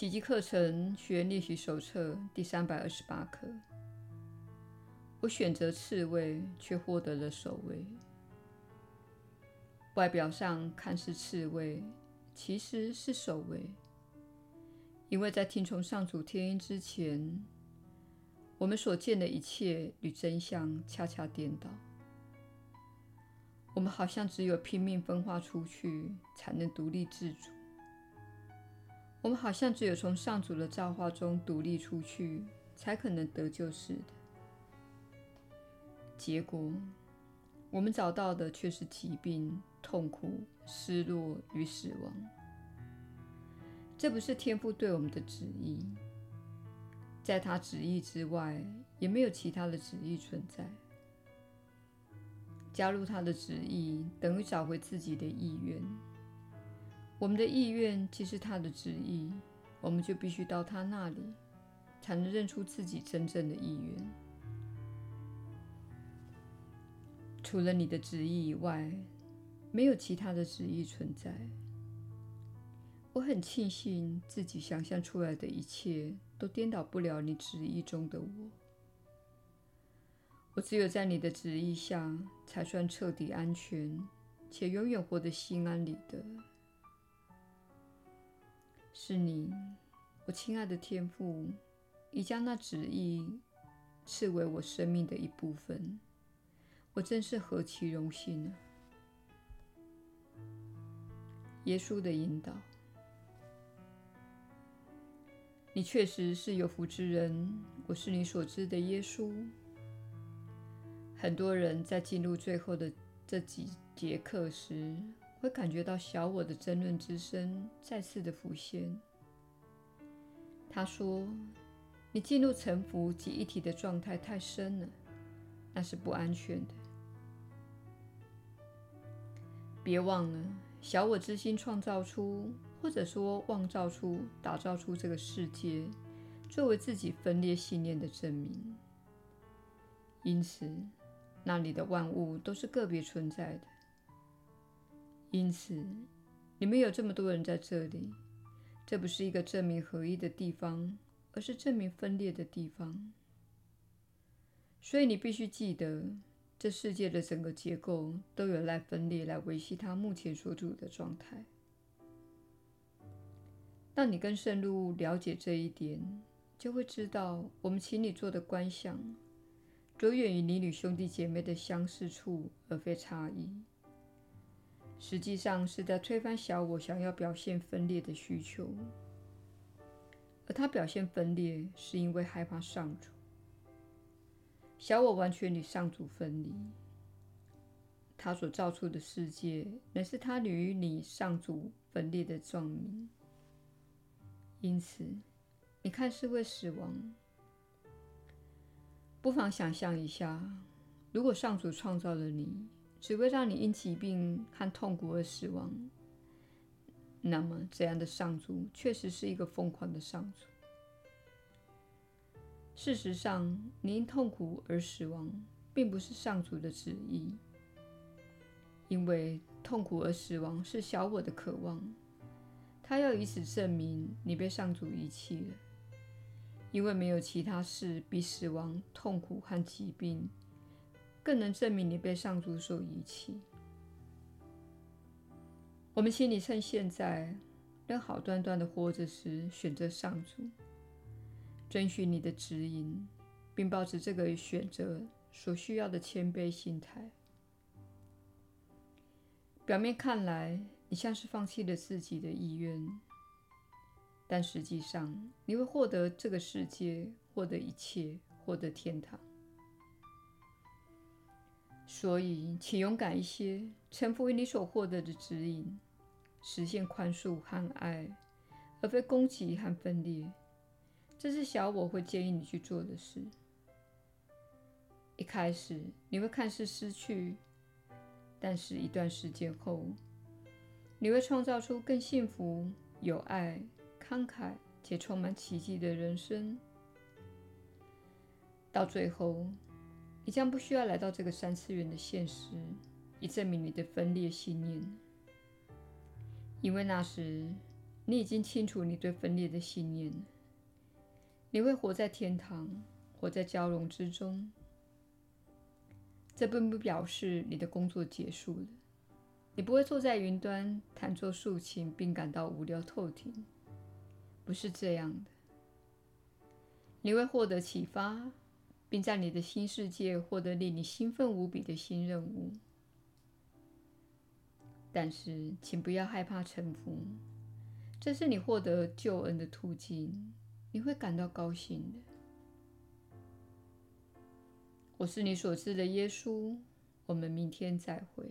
奇迹课程学员练习手册第三百二十八课。我选择刺猬，却获得了首位。外表上看似刺猬，其实是首位。因为在听从上主天音之前，我们所见的一切与真相恰恰颠倒。我们好像只有拼命分化出去，才能独立自主。我们好像只有从上主的造化中独立出去，才可能得救似的。结果，我们找到的却是疾病、痛苦、失落与死亡。这不是天父对我们的旨意，在他旨意之外，也没有其他的旨意存在。加入他的旨意，等于找回自己的意愿。我们的意愿既是他的旨意，我们就必须到他那里，才能认出自己真正的意愿。除了你的旨意以外，没有其他的旨意存在。我很庆幸自己想象出来的一切都颠倒不了你旨意中的我。我只有在你的旨意下，才算彻底安全，且永远活得心安理得。是你，我亲爱的天父，已将那旨意赐为我生命的一部分。我真是何其荣幸啊！耶稣的引导。你确实是有福之人，我是你所知的耶稣。很多人在进入最后的这几节课时，会感觉到小我的争论之声再次的浮现。他说：“你进入臣服及一体的状态太深了，那是不安全的。”别忘了，小我之心创造出。或者说，妄造出、打造出这个世界，作为自己分裂信念的证明。因此，那里的万物都是个别存在的。因此，你们有这么多人在这里，这不是一个证明合一的地方，而是证明分裂的地方。所以，你必须记得，这世界的整个结构都有赖分裂来维系它目前所处的状态。当你更深入了解这一点，就会知道，我们请你做的观想，着眼于你与兄弟姐妹的相似处，而非差异。实际上是在推翻小我想要表现分裂的需求，而他表现分裂，是因为害怕上主。小我完全与上主分离，他所造出的世界，乃是他与你上主分裂的状名。因此，你看是会死亡，不妨想象一下：如果上主创造了你，只会让你因疾病和痛苦而死亡，那么这样的上主确实是一个疯狂的上主。事实上，你因痛苦而死亡，并不是上主的旨意，因为痛苦而死亡是小我的渴望。他要以此证明你被上主遗弃了，因为没有其他事比死亡、痛苦和疾病更能证明你被上主所遗弃。我们请你趁现在仍好端端的活着时，选择上主，遵循你的指引，并抱持这个选择所需要的谦卑心态。表面看来，你像是放弃了自己的意愿，但实际上你会获得这个世界，获得一切，获得天堂。所以，请勇敢一些，臣服于你所获得的指引，实现宽恕和爱，而非攻击和分裂。这是小我会建议你去做的事。一开始你会看似失去，但是一段时间后，你会创造出更幸福、有爱、慷慨且充满奇迹的人生。到最后，你将不需要来到这个三次元的现实，以证明你的分裂信念，因为那时你已经清楚你对分裂的信念。你会活在天堂，活在交融之中。这并不表示你的工作结束了。你不会坐在云端弹奏竖琴，并感到无聊透顶。不是这样的。你会获得启发，并在你的新世界获得令你兴奋无比的新任务。但是，请不要害怕臣服，这是你获得救恩的途径。你会感到高兴的。我是你所知的耶稣。我们明天再会。